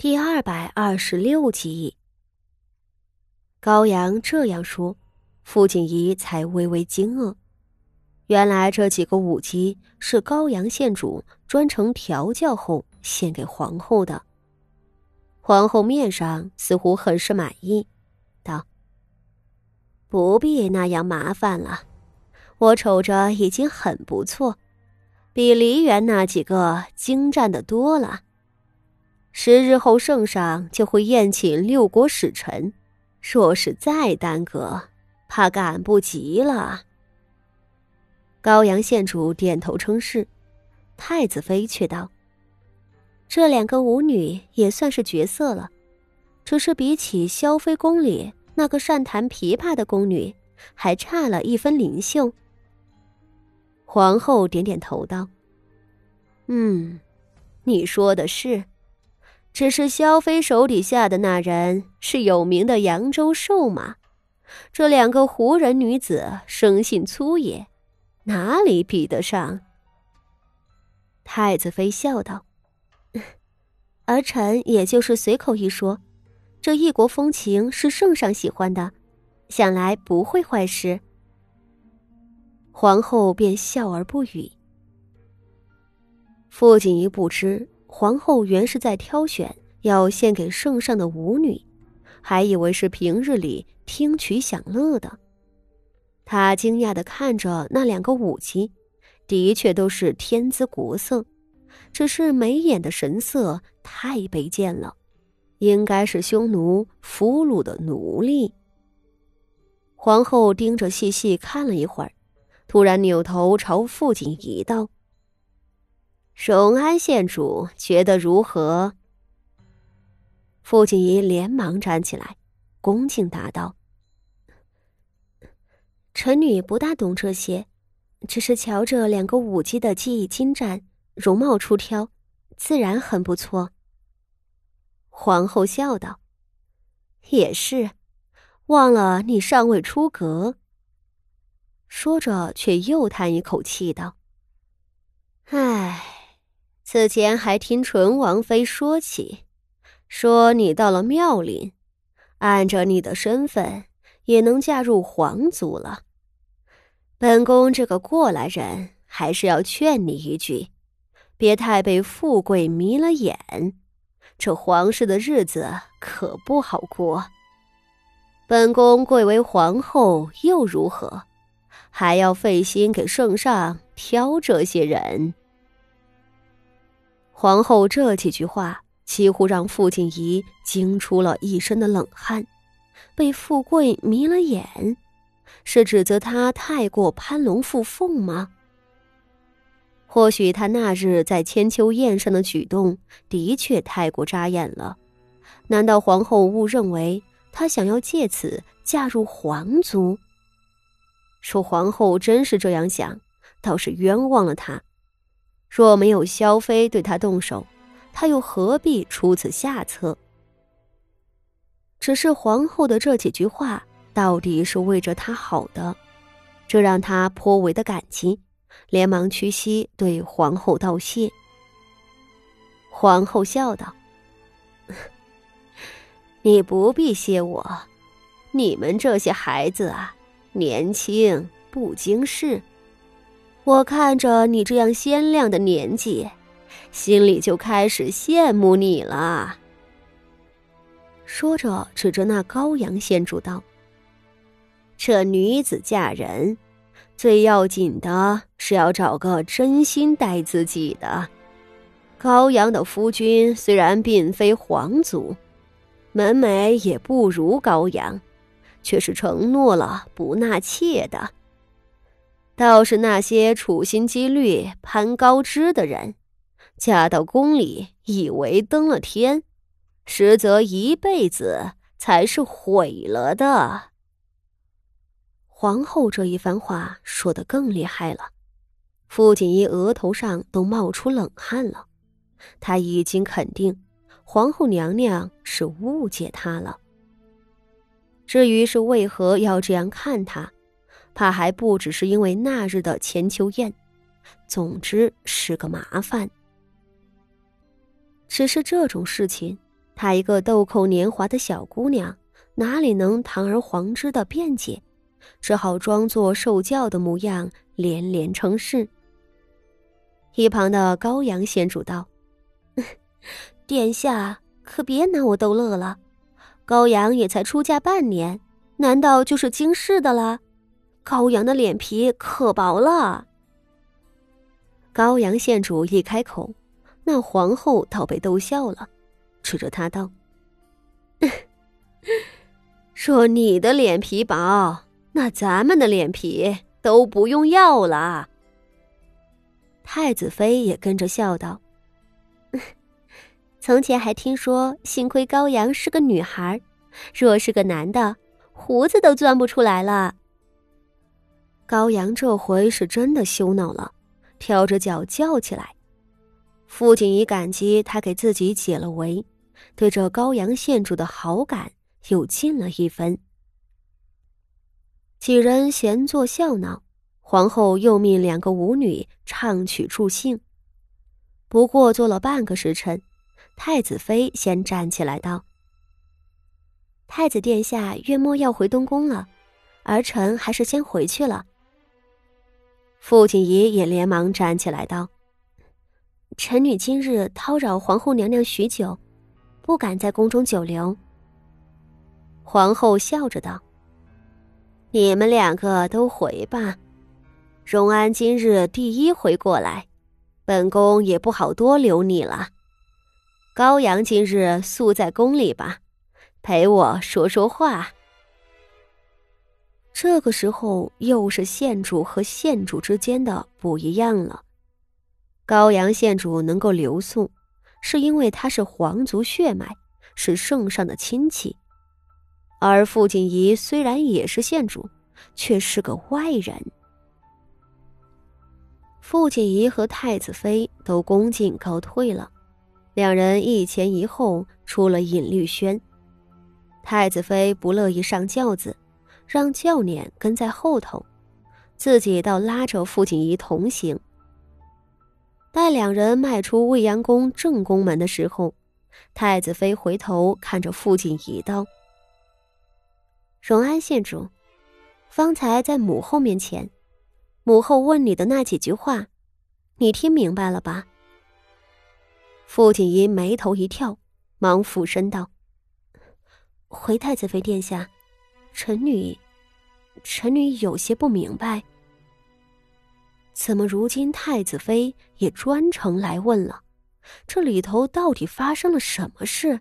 第二百二十六集，高阳这样说，傅锦仪才微微惊愕。原来这几个舞姬是高阳县主专程调教后献给皇后的。皇后面上似乎很是满意，道：“不必那样麻烦了，我瞅着已经很不错，比梨园那几个精湛的多了。”十日后，圣上就会宴请六国使臣。若是再耽搁，怕赶不及了。高阳县主点头称是，太子妃却道：“这两个舞女也算是绝色了，只是比起萧妃宫里那个善弹琵琶的宫女，还差了一分灵秀。”皇后点点头道：“嗯，你说的是。”只是萧妃手底下的那人是有名的扬州瘦马，这两个胡人女子生性粗野，哪里比得上？太子妃笑道：“儿臣也就是随口一说，这异国风情是圣上喜欢的，想来不会坏事。”皇后便笑而不语。傅锦仪不知。皇后原是在挑选要献给圣上的舞女，还以为是平日里听曲享乐的。她惊讶的看着那两个舞姬，的确都是天姿国色，只是眉眼的神色太卑贱了，应该是匈奴俘虏的奴隶。皇后盯着细细看了一会儿，突然扭头朝父亲一道。荣安县主觉得如何？傅锦仪连忙站起来，恭敬答道：“臣女不大懂这些，只是瞧着两个舞姬的技艺精湛，容貌出挑，自然很不错。”皇后笑道：“也是，忘了你尚未出阁。”说着，却又叹一口气道：“唉。”此前还听纯王妃说起，说你到了妙龄，按着你的身份，也能嫁入皇族了。本宫这个过来人，还是要劝你一句，别太被富贵迷了眼，这皇室的日子可不好过。本宫贵为皇后又如何，还要费心给圣上挑这些人。皇后这几句话几乎让傅锦仪惊出了一身的冷汗，被富贵迷了眼，是指责他太过攀龙附凤吗？或许他那日在千秋宴上的举动的确太过扎眼了，难道皇后误认为他想要借此嫁入皇族？说皇后真是这样想，倒是冤枉了他。若没有萧妃对他动手，他又何必出此下策？只是皇后的这几句话到底是为着他好的，这让他颇为的感激，连忙屈膝对皇后道谢。皇后笑道：“你不必谢我，你们这些孩子啊，年轻不经事。”我看着你这样鲜亮的年纪，心里就开始羡慕你了。说着，指着那高阳县主道：“这女子嫁人，最要紧的是要找个真心待自己的。高阳的夫君虽然并非皇族，门楣也不如高阳，却是承诺了不纳妾的。”倒是那些处心积虑攀高枝的人，嫁到宫里以为登了天，实则一辈子才是毁了的。皇后这一番话说的更厉害了，傅锦衣额头上都冒出冷汗了。他已经肯定皇后娘娘是误解他了。至于是为何要这样看他？怕还不只是因为那日的千秋宴，总之是个麻烦。只是这种事情，她一个豆蔻年华的小姑娘，哪里能堂而皇之的辩解？只好装作受教的模样，连连称是。一旁的高阳县主道：“ 殿下可别拿我逗乐了，高阳也才出嫁半年，难道就是经世的了？高阳的脸皮可薄了。”高阳县主一开口，那皇后倒被逗笑了，指着他道：“说你的脸皮薄。”那咱们的脸皮都不用要了。太子妃也跟着笑道：“从前还听说，幸亏高阳是个女孩，若是个男的，胡子都钻不出来了。”高阳这回是真的羞恼了，跳着脚叫起来。傅锦仪感激他给自己解了围，对这高阳县主的好感又进了一分。几人闲坐笑闹，皇后又命两个舞女唱曲助兴。不过坐了半个时辰，太子妃先站起来道：“太子殿下月末要回东宫了，儿臣还是先回去了。”傅锦仪也连忙站起来道：“臣女今日叨扰皇后娘娘许久，不敢在宫中久留。”皇后笑着道。你们两个都回吧，荣安今日第一回过来，本宫也不好多留你了。高阳今日宿在宫里吧，陪我说说话。这个时候又是县主和县主之间的不一样了。高阳县主能够留宿，是因为他是皇族血脉，是圣上的亲戚。而傅锦仪虽然也是县主，却是个外人。傅锦仪和太子妃都恭敬告退了，两人一前一后出了隐律轩。太子妃不乐意上轿子，让轿辇跟在后头，自己倒拉着傅锦仪同行。待两人迈出未央宫正宫门的时候，太子妃回头看着傅锦仪道。荣安县主，方才在母后面前，母后问你的那几句话，你听明白了吧？傅锦仪眉头一跳，忙俯身道：“回太子妃殿下，臣女，臣女有些不明白。怎么如今太子妃也专程来问了？这里头到底发生了什么事？”